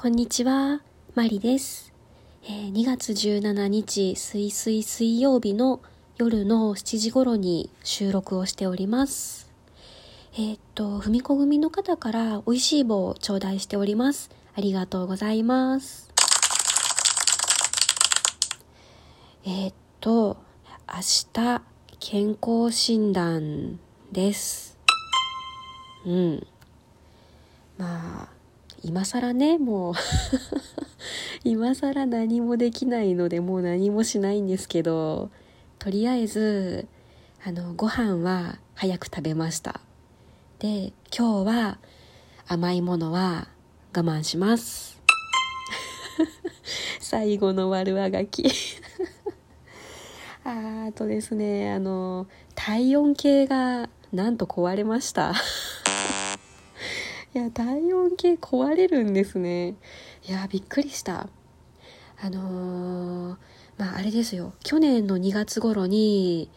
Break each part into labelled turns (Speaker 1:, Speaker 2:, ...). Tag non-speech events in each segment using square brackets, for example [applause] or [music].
Speaker 1: こんにちは、マリです。えー、2月17日、水水水曜日の夜の7時頃に収録をしております。えー、っと、ふみこ組の方から美味しい棒を頂戴しております。ありがとうございます。えー、っと、明日、健康診断です。うん。まあ、今更ね、もう [laughs] 今更何もできないので、もう何もしないんですけど、とりあえず、あの、ご飯は早く食べました。で、今日は甘いものは我慢します。[laughs] 最後の悪あがき [laughs] ああとですね、あの、体温計がなんと壊れましたいや、体温計壊れるんですね。いや、びっくりした。あのー、まあ、あれですよ。去年の2月頃に、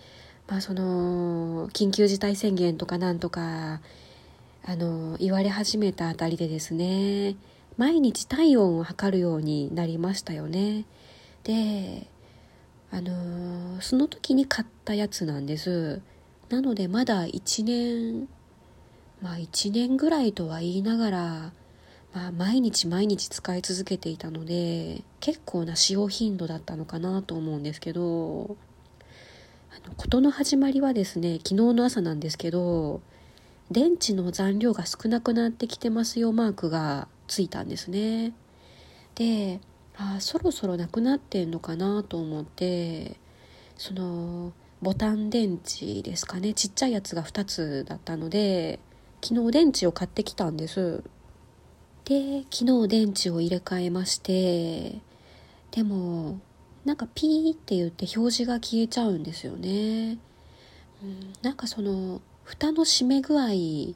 Speaker 1: まあ、その、緊急事態宣言とかなんとか、あのー、言われ始めたあたりでですね、毎日体温を測るようになりましたよね。で、あのー、その時に買ったやつなんです。なのでまだ1年まあ1年ぐらいとは言いながら、まあ毎日毎日使い続けていたので、結構な使用頻度だったのかなと思うんですけど、あの、事の始まりはですね、昨日の朝なんですけど、電池の残量が少なくなってきてますよマークがついたんですね。で、あそろそろなくなってんのかなと思って、その、ボタン電池ですかね、ちっちゃいやつが2つだったので、昨日電池を買ってきたんです。で、昨日電池を入れ替えまして、でも、なんかピーって言って表示が消えちゃうんですよね。うん、なんかその、蓋の閉め具合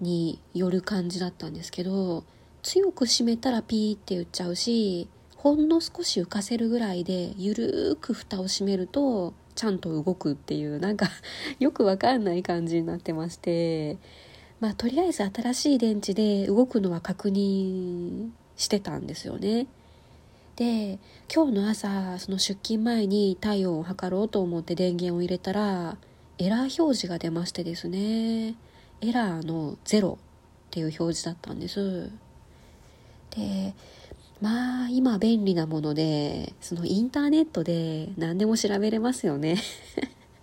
Speaker 1: による感じだったんですけど、強く閉めたらピーって言っちゃうし、ほんの少し浮かせるぐらいでゆるーく蓋を閉めるとちゃんと動くっていうなんか [laughs] よくわかんない感じになってましてまあとりあえず新しい電池で動くのは確認してたんですよね。で今日の朝その出勤前に体温を測ろうと思って電源を入れたらエラー表示が出ましてですね。エラーの0っていう表示だったんです。でまあ今便利なものでそのインターネットで何でも調べれますよね。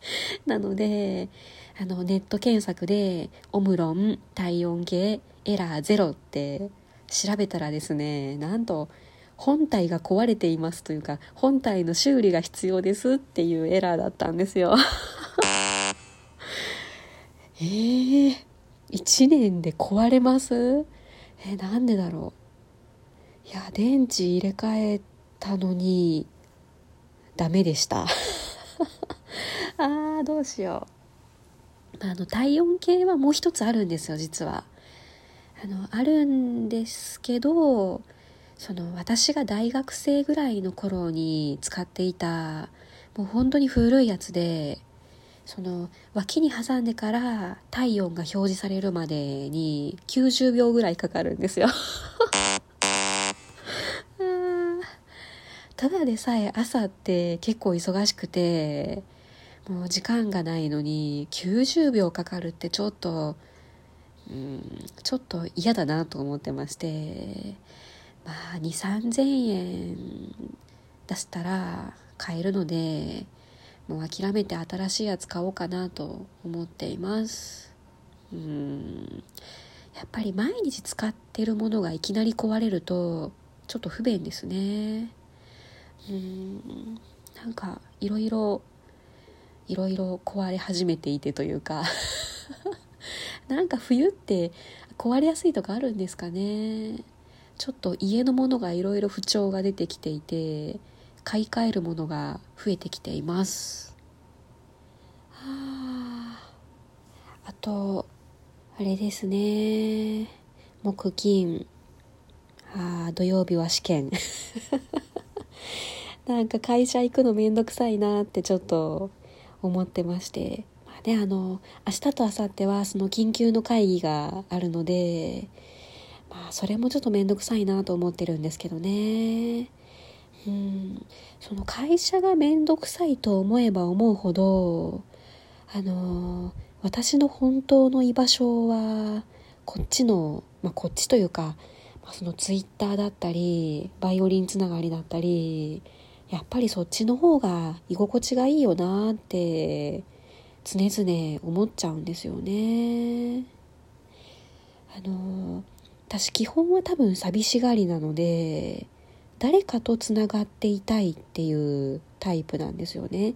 Speaker 1: [laughs] なのであの、ネット検索で、オムロン、体温計、エラーゼロって調べたらですね、なんと、本体が壊れていますというか、本体の修理が必要ですっていうエラーだったんですよ。[laughs] えー、1年で壊れます？えなんでだろう？いや、電池入れ替えたのに、ダメでした。[laughs] あー、どうしよう。あの体温計はもう一つあるんですよ実は。あのあるんですけどその私が大学生ぐらいの頃に使っていたもう本当に古いやつでその脇に挟んでから体温が表示されるまでに90秒ぐらいかかるんですよ。[laughs] ただでさえ朝って結構忙しくてもう時間がないのに90秒かかるってちょっと、うん、ちょっと嫌だなと思ってまして、まあ、2、3000円出したら買えるので、もう諦めて新しいやつ買おうかなと思っています。うん、やっぱり毎日使ってるものがいきなり壊れると、ちょっと不便ですね。うん、なんかいろいろいろいろ壊れ始めていてというか。[laughs] なんか冬って壊れやすいとかあるんですかね。ちょっと家のものがいろいろ不調が出てきていて買い替えるものが増えてきています。ああとあれですね。木金。あ土曜日は試験。[laughs] なんか会社行くのめんどくさいなってちょっと思ってまして、まあね、あの明日と明後日はその緊急の会議があるので、まあそれもちょっと面倒くさいなと思ってるんですけどね。うん。その会社が面倒くさいと思えば思うほどあの私の本当の居場所はこっちの、まあ、こっちというか、まあ、そのツイッターだったりバイオリンつながりだったりやっぱりそっちの方が居心地がいいよなって常々思っちゃうんですよね。あの私基本は多分寂しがりなので誰かとつながっていたいっていうタイプなんですよね。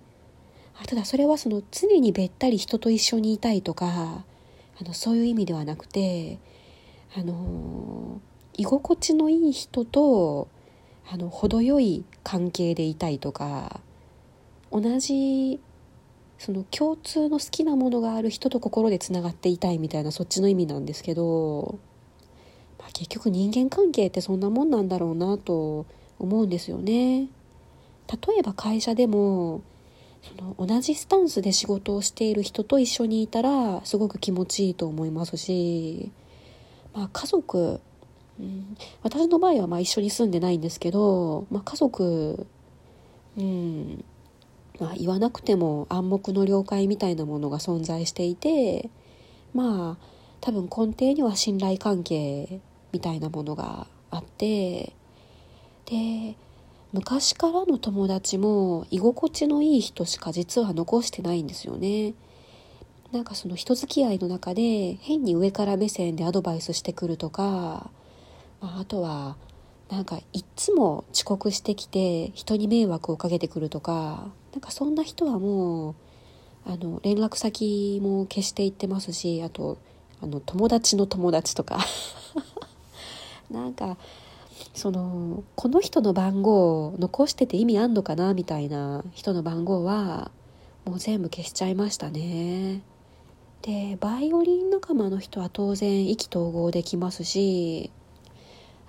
Speaker 1: ただそれはその常にべったり人と一緒にいたいとかあのそういう意味ではなくてあの居心地のいい人とあの程よい関係でいたいとか同じその共通の好きなものがある人と心でつながっていたいみたいなそっちの意味なんですけど、まあ、結局人間関係ってそんなもんなんだろうなと思うんですよね。例えば会社でもその同じスタンスで仕事をしている人と一緒にいたらすごく気持ちいいと思いますし、まあ、家族、うん、私の場合はまあ一緒に住んでないんですけど、まあ、家族、うんまあ、言わなくても暗黙の了解みたいなものが存在していてまあ多分根底には信頼関係みたいなものがあってで昔からの友達も居心地のいい人しか実は残してないんですよね。なんかその人付き合いの中で変に上から目線でアドバイスしてくるとか、まあ、あとはなんかいっつも遅刻してきて人に迷惑をかけてくるとかなんかそんな人はもうあの連絡先も消していってますしあとあの友達の友達とか。[laughs] なんかそのこの人の番号を残してて意味あんのかなみたいな人の番号はもう全部消しちゃいましたね。でバイオリン仲間の人は当然意気投合できますし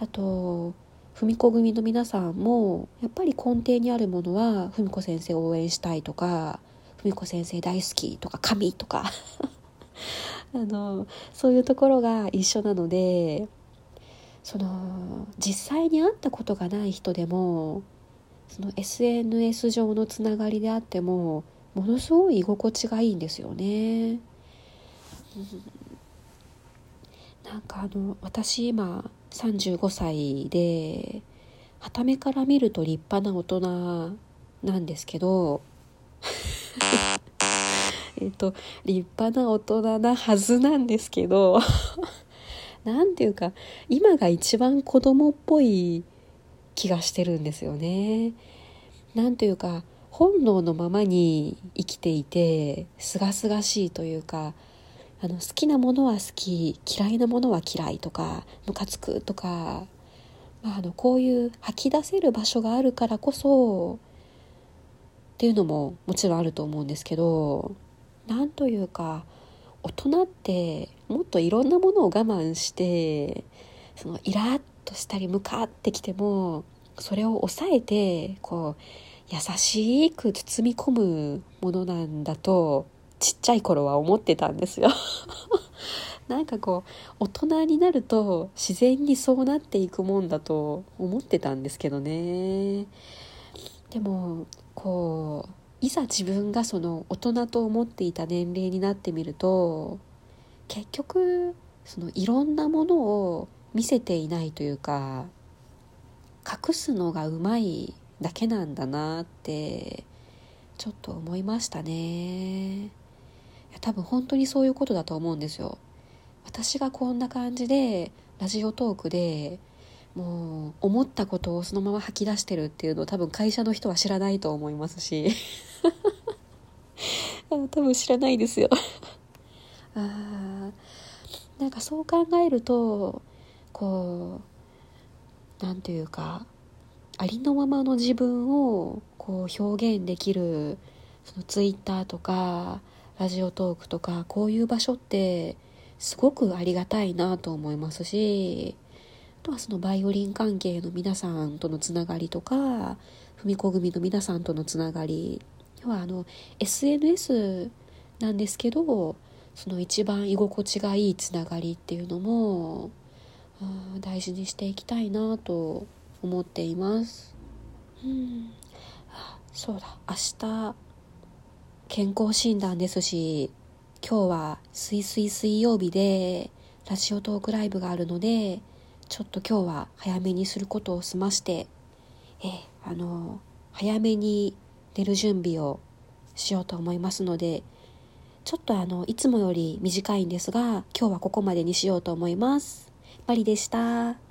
Speaker 1: あと文子組の皆さんもやっぱり根底にあるものは文子先生を応援したいとか文子先生大好きとか神とか [laughs] あのそういうところが一緒なのでその実際に会ったことがない人でもその SNS 上のつながりであってもものすごい居心地がいいんですよね。うん、なんかあの私今35歳で傍目から見ると立派な大人なんですけど [laughs] えっと立派な大人なはずなんですけど [laughs] 何ていうか今が一番子供っぽい気がしてるんですよね。なんというか本能のままに生きていてすがすがしいというかあの好きなものは好き嫌いなものは嫌いとかムカつくとか、まあ、あのこういう吐き出せる場所があるからこそっていうのももちろんあると思うんですけどなんというか大人ってもっといろんなものを我慢してそのイラッとしたり向かってきてもそれを抑えてこう優しく包み込むものなんだとちっちゃい頃は思ってたんですよ。[laughs] なんかこう大人になると自然にそうなっていくもんだと思ってたんですけどね。でもこういざ自分がその大人と思っていた年齢になってみると結局そのいろんなものを見せていないというか隠すのがうまいだけなんだなってちょっと思いましたね。多分本当にそういうことだと思うんですよ。私がこんな感じでラジオトークでもう思ったことをそのまま吐き出してるっていうのを多分会社の人は知らないと思いますし。[laughs] 多分知らないですよ。[laughs] あなんかそう考えるとこう何て言うかありのままの自分をこう表現できるそのツイッターとかラジオトークとかこういう場所ってすごくありがたいなと思いますしあとはそのバイオリン関係の皆さんとのつながりとか文子組の皆さんとのつながり。要はあの SNS なんですけどその一番居心地がいいつながりっていうのも大事にしていきたいなと思っています。うん。そうだ。明日健康診断ですし今日は水水水曜日でラジオトークライブがあるのでちょっと今日は早めにすることを済ましてえあの早めに寝る準備をしようと思いますのでちょっとあのいつもより短いんですが今日はここまでにしようと思いますマリでした。